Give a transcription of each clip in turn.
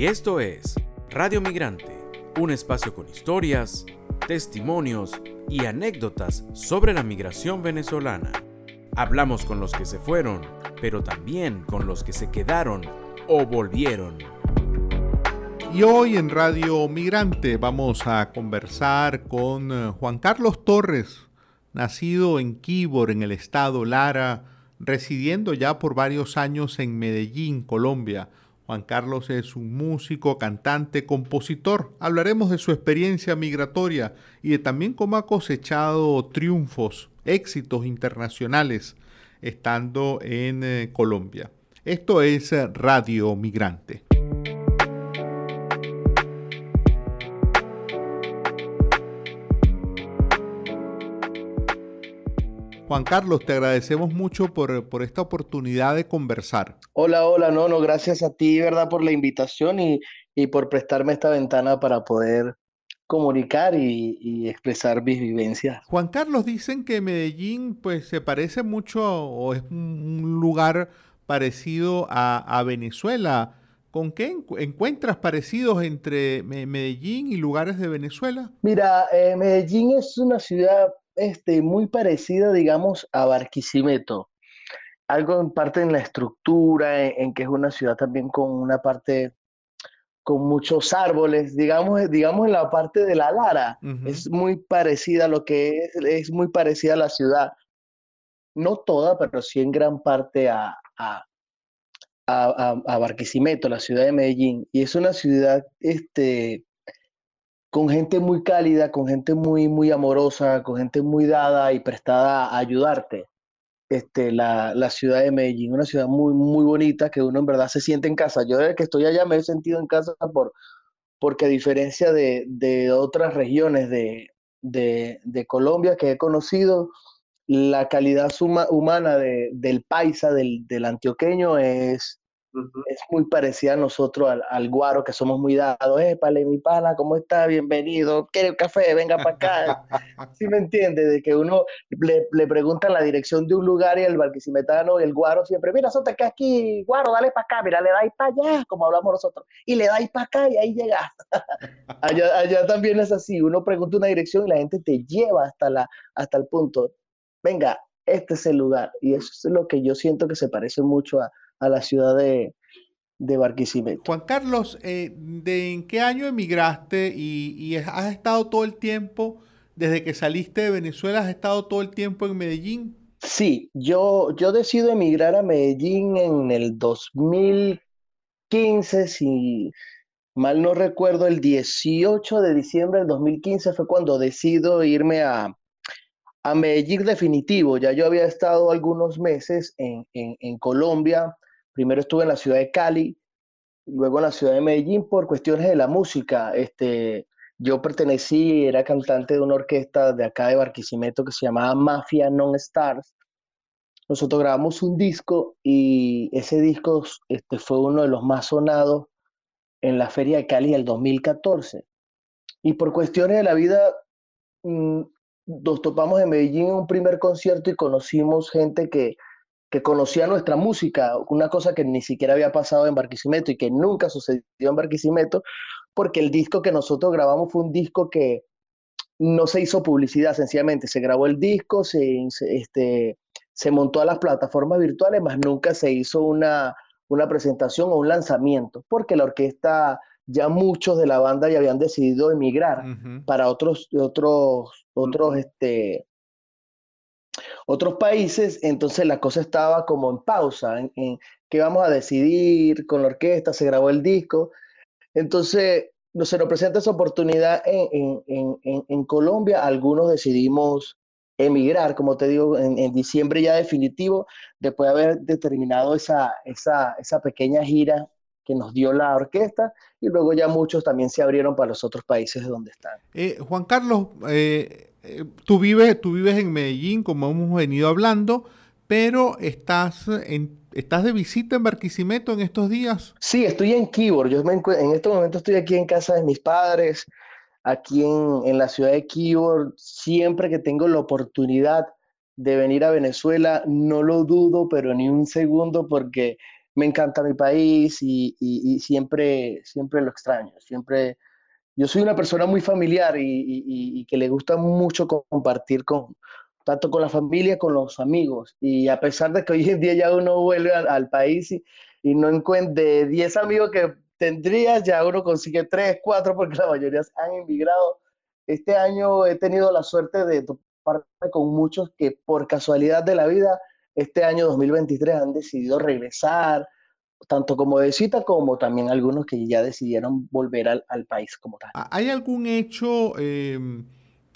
Y esto es Radio Migrante, un espacio con historias, testimonios y anécdotas sobre la migración venezolana. Hablamos con los que se fueron, pero también con los que se quedaron o volvieron. Y hoy en Radio Migrante vamos a conversar con eh, Juan Carlos Torres, nacido en Quibor, en el estado Lara, residiendo ya por varios años en Medellín, Colombia. Juan Carlos es un músico, cantante, compositor. Hablaremos de su experiencia migratoria y de también cómo ha cosechado triunfos, éxitos internacionales estando en eh, Colombia. Esto es eh, Radio Migrante. Juan Carlos, te agradecemos mucho por, esta oportunidad de conversar. Hola, hola, no, no, gracias a ti, ¿verdad? Por la invitación y, por prestarme esta ventana para poder comunicar y, expresar mis vivencias. Juan Carlos, dicen que Medellín pues se parece mucho o es un lugar parecido a, Venezuela. ¿Con qué encuentras parecidos entre Medellín y lugares de Venezuela? Mira, eh, Medellín es una ciudad este, muy parecida, digamos, a Barquisimeto. Algo en parte en la estructura, en, que es una ciudad también con una parte con muchos árboles, digamos, digamos en la parte de la Lara, es muy parecida a lo que es, es muy parecida a la ciudad. No toda, pero sí en gran parte a, a, a, a Barquisimeto, la ciudad de Medellín. Y es una ciudad este, con gente muy cálida, con gente muy, muy amorosa, con gente muy dada y prestada a ayudarte. Este, la, la, ciudad de Medellín, una ciudad muy, muy bonita que uno en verdad se siente en casa. Yo desde que estoy allá me he sentido en casa por, porque a diferencia de, de otras regiones de, de, Colombia que he conocido, la calidad humana del paisa, del, del antioqueño es, es muy parecida a nosotros, al, guaro, que somos muy dados. Épale, mi pana, ¿cómo está? Bienvenido. ¿Quiere un café? Venga para acá. ¿Sí me entiende? De que uno le, le pregunta la dirección de un lugar y el barquisimetano y el guaro siempre, mira, eso te queda aquí, guaro, dale para acá, mira, le dais para allá, como hablamos nosotros, y le dais para acá y ahí llegas. allá, allá también es así, uno pregunta una dirección y la gente te lleva hasta, la, hasta el punto. Venga, este es el lugar. Y eso es lo que yo siento que se parece mucho a, a la ciudad de, de Barquisimeto. Juan Carlos, eh, ¿de en qué año emigraste y, has estado todo el tiempo, desde que saliste de Venezuela, has estado todo el tiempo en Medellín? Sí, yo, yo decido emigrar a Medellín en el 2015, si mal no recuerdo, el 18 de diciembre del 2015 fue cuando decido irme a, a Medellín definitivo. Ya yo había estado algunos meses en, en, en Colombia, Primero estuve en la ciudad de Cali, luego en la ciudad de Medellín por cuestiones de la música. Este, yo pertenecí, era cantante de una orquesta de acá de Barquisimeto que se llamaba Mafia Non Stars. Nosotros grabamos un disco y ese disco este, fue uno de los más sonados en la Feria de Cali del 2014. Y por cuestiones de la vida, mm, nos topamos en Medellín en un primer concierto y conocimos gente que, que conocía nuestra música, una cosa que ni siquiera había pasado en Barquisimeto y que nunca sucedió en Barquisimeto, porque el disco que nosotros grabamos fue un disco que no se hizo publicidad, sencillamente. Se grabó el disco, se, este, se montó a las plataformas virtuales, más nunca se hizo una, una presentación o un lanzamiento, porque la orquesta, ya muchos de la banda ya habían decidido emigrar para otros, otros, otros, este, otros países, entonces la cosa estaba como en pausa, en, qué vamos a decidir con la orquesta, se grabó el disco. Entonces, no, se nos presenta esa oportunidad en, en, Colombia, algunos decidimos emigrar, como te digo, en, diciembre ya definitivo, después de haber determinado esa, esa, esa pequeña gira que nos dio la orquesta y luego ya muchos también se abrieron para los otros países de donde están. Eh, Juan Carlos, eh, eh, tú, vives, tú vives en Medellín, como hemos venido hablando, pero estás, en, estás de visita en Barquisimeto en estos días. Sí, estoy en Kibor. Yo en este momento estoy aquí en casa de mis padres, aquí en, en la ciudad de Kibor. Siempre que tengo la oportunidad de venir a Venezuela, no lo dudo, pero ni un segundo, porque me encanta mi país y, siempre, siempre lo extraño, siempre... Yo soy una persona muy familiar y, que le gusta mucho compartir con, tanto con la familia, con los amigos. Y a pesar de que hoy en día ya uno vuelve al, país y, no encuentre 10 amigos que tendría, ya uno consigue 3, 4, porque la mayoría han emigrado. Este año he tenido la suerte de toparme con muchos que por casualidad de la vida este año 2023 han decidido regresar, tanto como de cita como también algunos que ya decidieron volver al, país como tal. ¿Hay algún hecho em,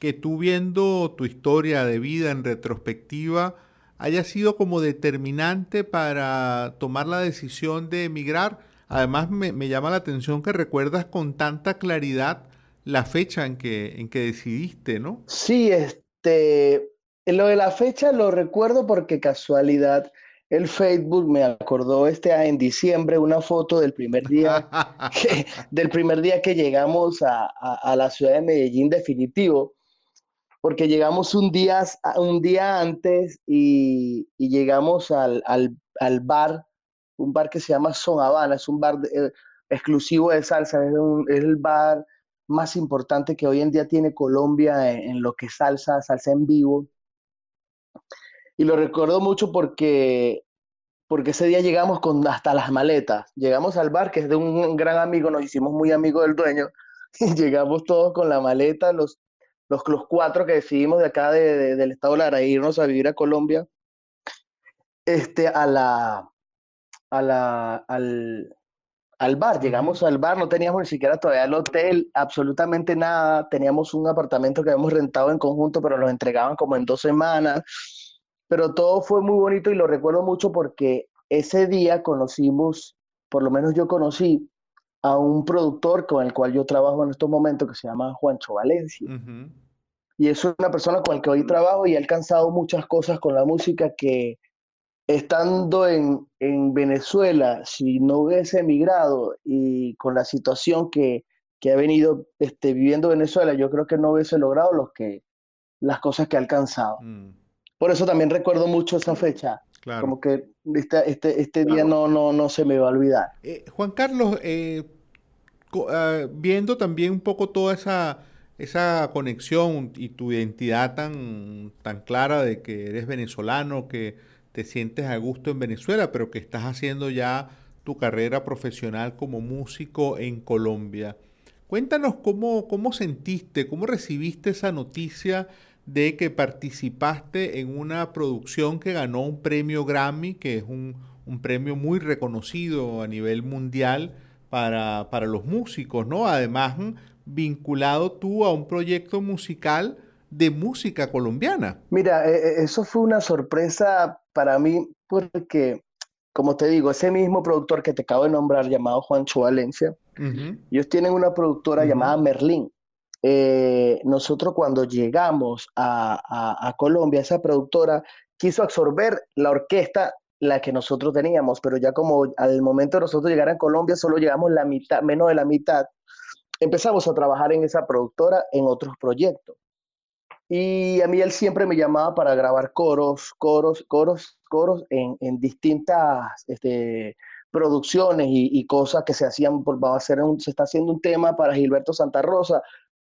que tú viendo tu historia de vida en retrospectiva haya sido como determinante para tomar la decisión de emigrar? Además me, me llama la atención que recuerdas con tanta claridad la fecha en que, en que decidiste, ¿no? Sí, este, lo de la fecha lo recuerdo porque casualidad el Facebook me acordó este en diciembre una foto del primer día que, del primer día que llegamos a, a, la ciudad de Medellín definitivo porque llegamos un día, un día antes y, y llegamos al, al, al, bar, un bar que se llama Son Habana, es un bar eh, exclusivo de salsa, es, es, el bar más importante que hoy en día tiene Colombia en, en lo que es salsa, salsa en vivo. Y lo recuerdo mucho porque, porque ese día llegamos con hasta las maletas. Llegamos al bar, que es de un gran amigo, nos hicimos muy amigos del dueño, y llegamos todos con la maleta, los, los, los cuatro que decidimos de acá de, del estado Lara irnos a vivir a Colombia, este, a la, a la, al, al bar. Llegamos al bar, no teníamos ni siquiera todavía el hotel, absolutamente nada. Teníamos un apartamento que habíamos rentado en conjunto, pero nos entregaban como en dos semanas. Pero todo fue muy bonito y lo recuerdo mucho porque ese día conocimos, por lo menos yo conocí a un productor con el cual yo trabajo en estos momentos que se llama Juancho Valencia. Y es una persona con la que hoy trabajo y he alcanzado muchas cosas con la música que, estando en, en, Venezuela, si no hubiese emigrado y con la situación que, que ha venido este, viviendo Venezuela, yo creo que no hubiese logrado los que, las cosas que ha alcanzado. Mm. Por eso también recuerdo mucho esa fecha. Como que este, este, este día no, no, no se me va a olvidar. Eh, Juan Carlos, eh, ah, viendo también un poco toda esa, esa conexión y tu identidad tan, tan clara de que eres venezolano, que te sientes a gusto en Venezuela, pero que estás haciendo ya tu carrera profesional como músico en Colombia. Cuéntanos cómo, cómo sentiste, cómo recibiste esa noticia de que participaste en una producción que ganó un premio Grammy, que es un, un premio muy reconocido a nivel mundial para, para, los músicos, ¿no? Además, vinculado tú a un proyecto musical de música colombiana. Mira, e, e, eso fue una sorpresa para mí, porque, como te digo, ese mismo productor que te acabo de nombrar, llamado Juancho Valencia, ellos tienen una productora llamada Merlín. Eh, nosotros cuando llegamos a, Colombia, esa productora quiso absorber la orquesta la que nosotros teníamos, pero ya como al momento de nosotros llegar a Colombia solo llegamos la mitad, menos de la mitad, empezamos a trabajar en esa productora en otros proyectos. Y a mí él siempre me llamaba para grabar coros, coros, coros, coros en, en distintas este, producciones y, cosas que se hacían, por, va a hacer un, se está haciendo un tema para Gilberto Santa Rosa,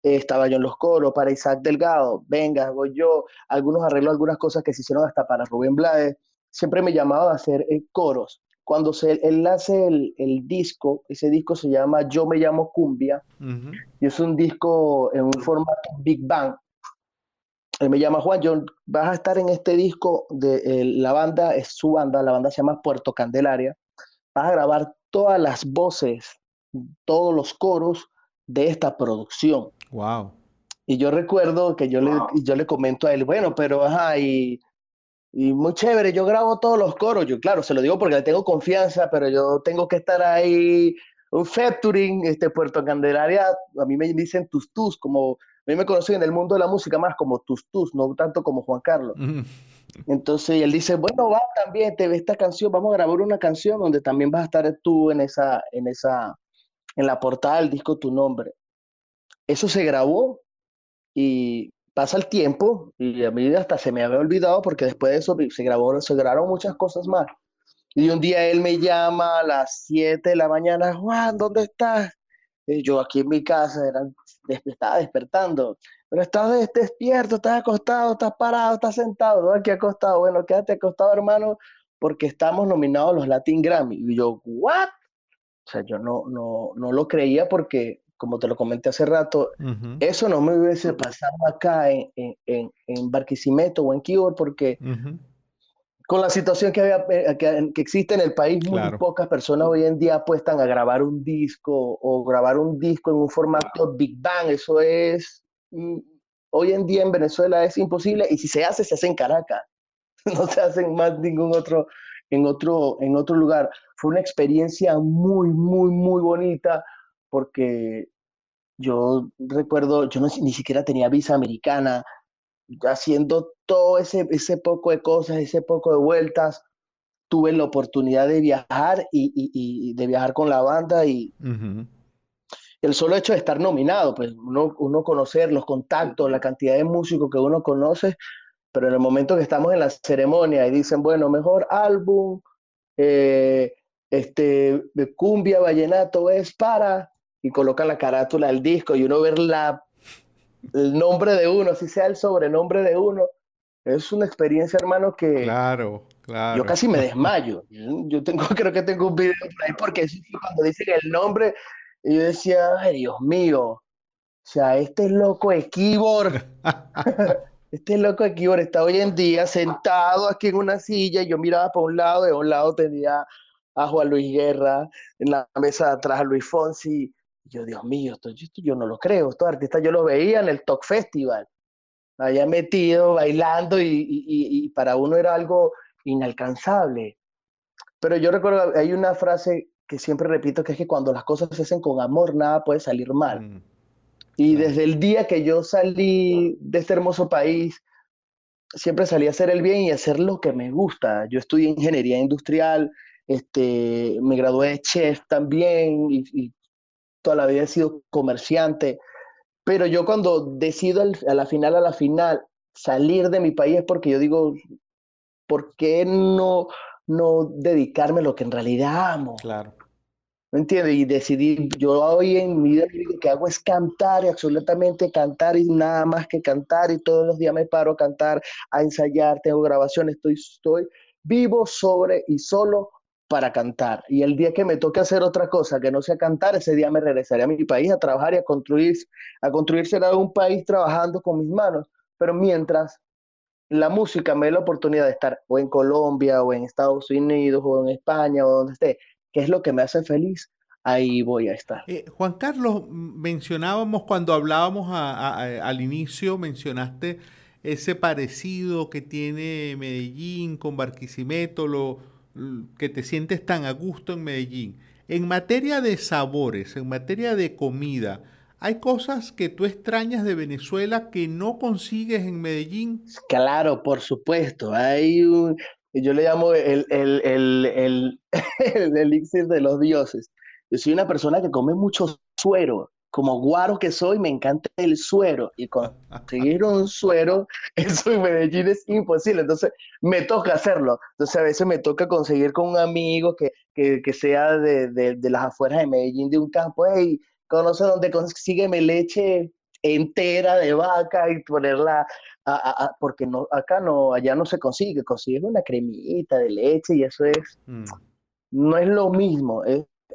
estaba yo en los coros, para Isaac Delgado, venga, voy yo, algunos arreglos, algunas cosas que se hicieron hasta para Rubén Blades, siempre me llamaba a hacer eh, coros. Cuando se, él hace el, el, disco, ese disco se llama Yo me llamo Cumbia, y es un disco en un formato Big Bang, él me llama Juan, yo vas a estar en este disco de eh, la banda, es su banda, la banda se llama Puerto Candelaria. Vas a grabar todas las voces, todos los coros de esta producción. Wow. Y yo recuerdo que yo, le, yo le comento a él, bueno, pero ajá, y, y muy chévere, yo grabo todos los coros. Yo, claro, se lo digo porque le tengo confianza, pero yo tengo que estar ahí, un featuring, este Puerto Candelaria, a mí me dicen tus tus, como a mí me conocen en el mundo de la música más como Tus Tus, no tanto como Juan Carlos. Entonces él dice, bueno, va también, te ve esta canción, vamos a grabar una canción donde también vas a estar tú en esa, en esa, en la portada del disco Tu Nombre. Eso se grabó y pasa el tiempo y a mí hasta se me había olvidado porque después de eso se grabó, se grabaron muchas cosas más. Y un día él me llama a las 7 de la mañana, Juan, ¿dónde estás? Y yo aquí en mi casa, estaba despertando. Pero estás despierto, estás acostado, estás parado, estás sentado, ¿no? Aquí acostado. Bueno, quédate acostado, hermano, porque estamos nominados a los Latin Grammy. Y yo, ¿what? O sea, yo no, no, no lo creía porque, como te lo comenté hace rato, eso no me hubiese pasado acá en, en, en Barquisimeto o en Keyboard porque con la situación que, había, eh, que, existe en el país, muy pocas personas hoy en día apuestan a grabar un disco o grabar un disco en un formato Big Bang. Eso es, mm, hoy en día en Venezuela es imposible y si se hace, se hace en Caracas. No se hace en más ningún otro, en otro, en otro lugar. Fue una experiencia muy, muy, muy bonita porque yo recuerdo, yo no, ni siquiera tenía visa americana, haciendo todo ese, ese poco de cosas, ese poco de vueltas, tuve la oportunidad de viajar y, de viajar con la banda y el solo hecho de estar nominado, pues uno, uno conocer los contactos, la cantidad de músicos que uno conoce, pero en el momento que estamos en la ceremonia y dicen, bueno, mejor álbum, eh, este, cumbia, vallenato es para, y colocan la carátula del disco y uno ver la el nombre de uno, si sea el sobrenombre de uno, es una experiencia, hermano, que claro, claro. yo casi me desmayo. Yo tengo, creo que tengo un video por ahí porque cuando dicen el nombre, yo decía, ay, Dios mío, o sea, este loco keyboard, este loco keyboard está hoy en día sentado aquí en una silla y yo miraba para un lado, de un lado tenía a Juan Luis Guerra, en la mesa de atrás a Luis Fonsi, yo, Dios mío, esto, yo no lo creo. Estos artistas yo los veía en el Talk Festival, allá metido, bailando, y, para uno era algo inalcanzable. Pero yo recuerdo, hay una frase que siempre repito, que es que cuando las cosas se hacen con amor, nada puede salir mal. Mm, y desde el día que yo salí de este hermoso país, siempre salí a hacer el bien y a hacer lo que me gusta. Yo estudié ingeniería industrial, este, me gradué de chef también y toda la vida he sido comerciante, pero yo cuando decido a la final, a la final, salir de mi país es porque yo digo, ¿por qué no, no dedicarme a lo que en realidad amo? Claro. ¿Me entiendes? Y decidí, yo hoy en mi vida lo que hago es cantar y absolutamente cantar y nada más que cantar y todos los días me paro a cantar, a ensayar, tengo grabaciones, estoy, estoy vivo sobre y solo para cantar. Y el día que me toque hacer otra cosa que no sea cantar, ese día me regresaré a mi país a trabajar y a construir, a construirse un país trabajando con mis manos. Pero mientras la música me dé la oportunidad de estar o en Colombia o en Estados Unidos o en España o donde esté, que es lo que me hace feliz, ahí voy a estar. Eh, Juan Carlos, mencionábamos cuando hablábamos al inicio, mencionaste ese parecido que tiene Medellín con Barquisimeto, que te sientes tan a gusto en Medellín. En materia de sabores, en materia de comida, ¿hay cosas que tú extrañas de Venezuela que no consigues en Medellín? Claro, por supuesto. Hay yo le llamo el, el, el, el, el elixir de los dioses. Yo soy una persona que come mucho suero como guaro que soy, me encanta el suero. Y conseguir un suero, eso en Medellín es imposible. Entonces, me toca hacerlo. Entonces, a veces me toca conseguir con un amigo que, que, sea de, de, las afueras de Medellín, de un campo. Hey, conoce dónde consígueme leche entera de vaca y ponerla, a, porque no, acá no, allá no se consigue. Consigue una cremita de leche y eso es, mm. no es lo mismo.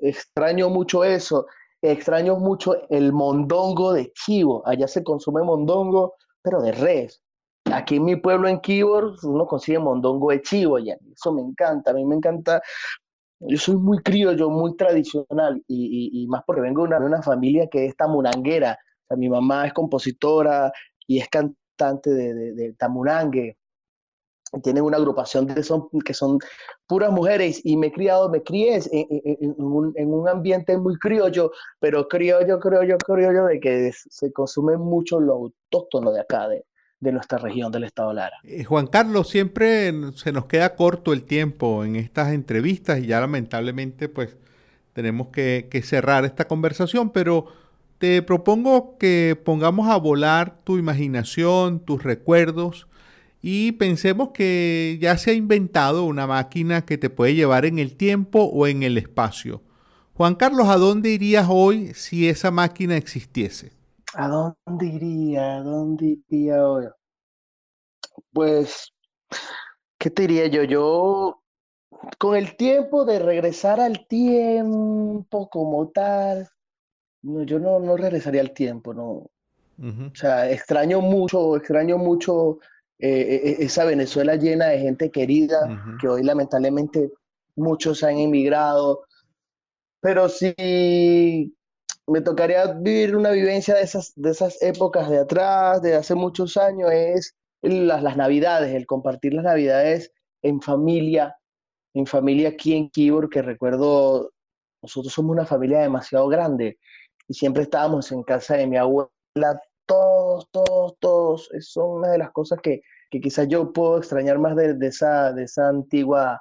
extraño mucho eso Extraño mucho el mondongo de chivo. Allá se consume mondongo, pero de res. Aquí en mi pueblo, en Keyboard, uno consigue mondongo de chivo. Ya. Eso me encanta. A mí me encanta. Yo soy muy criollo, muy tradicional. Y, más porque vengo de una, familia que es tamuranguera. mi mamá es compositora y es cantante de, de, de tamurangue tienen una agrupación de que son puras mujeres y me he criado, me crié en, un, ambiente muy criollo, pero criollo, criollo, criollo de que se consume mucho lo autóctono de acá, de, nuestra región del estado Lara. Eh, Juan Carlos, siempre se nos queda corto el tiempo en estas entrevistas y ya lamentablemente pues tenemos que cerrar esta conversación, pero te propongo que pongamos a volar tu imaginación, tus recuerdos, y pensemos que ya se ha inventado una máquina que te puede llevar en el tiempo o en el espacio. Juan Carlos, ¿a dónde irías hoy si esa máquina existiese? ¿A dónde iría? ¿A dónde iría hoy? Pues, ¿qué te diría yo? Yo, con el tiempo de regresar al tiempo como tal, no, yo no, no regresaría al tiempo, no. O sea, extraño mucho, extraño mucho eh, e, e, esa Venezuela llena de gente querida, que hoy lamentablemente muchos han emigrado. Pero si me tocaría vivir una vivencia de esas, de esas épocas de atrás, de hace muchos años, es las, las navidades, el compartir las navidades en familia, en familia aquí en Kibor, que recuerdo, nosotros somos una familia demasiado grande y siempre estábamos en casa de mi abuela todos, todos, todos. Son una de las cosas que, que quizás yo puedo extrañar más de, esa, de esa antigua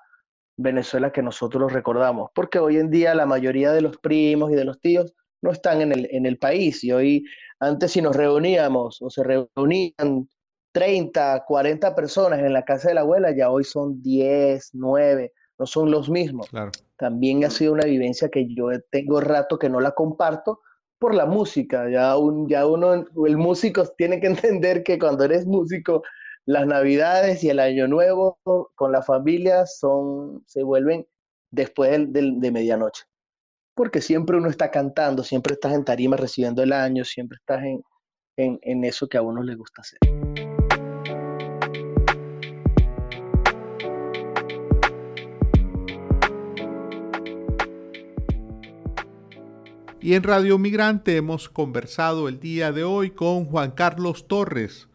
Venezuela que nosotros recordamos, porque hoy en día la mayoría de los primos y de los tíos no están en el, en el país y hoy, antes si nos reuníamos o se reunían 30, 40 personas en la casa de la abuela, ya hoy son 10, 9, no son los mismos. También ha sido una vivencia que yo tengo rato que no la comparto por la música. Ya, un, ya uno, el músico tiene que entender que cuando eres músico, las navidades y el año nuevo con la familia son, se vuelven después de, medianoche. Porque siempre uno está cantando, siempre estás en tarima recibiendo el año, siempre estás en, en eso que a uno le gusta hacer. Y en Radio Migrante hemos conversado el día de hoy con Juan Carlos Torres,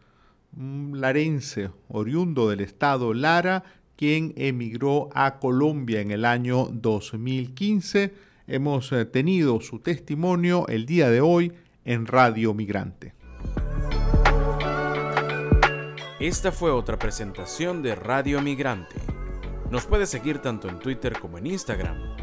un larense oriundo del estado Lara, quien emigró a Colombia en el año 2015. Hemos eh, tenido su testimonio el día de hoy en Radio Migrante. Esta fue otra presentación de Radio Migrante. Nos puede seguir tanto en Twitter como en Instagram.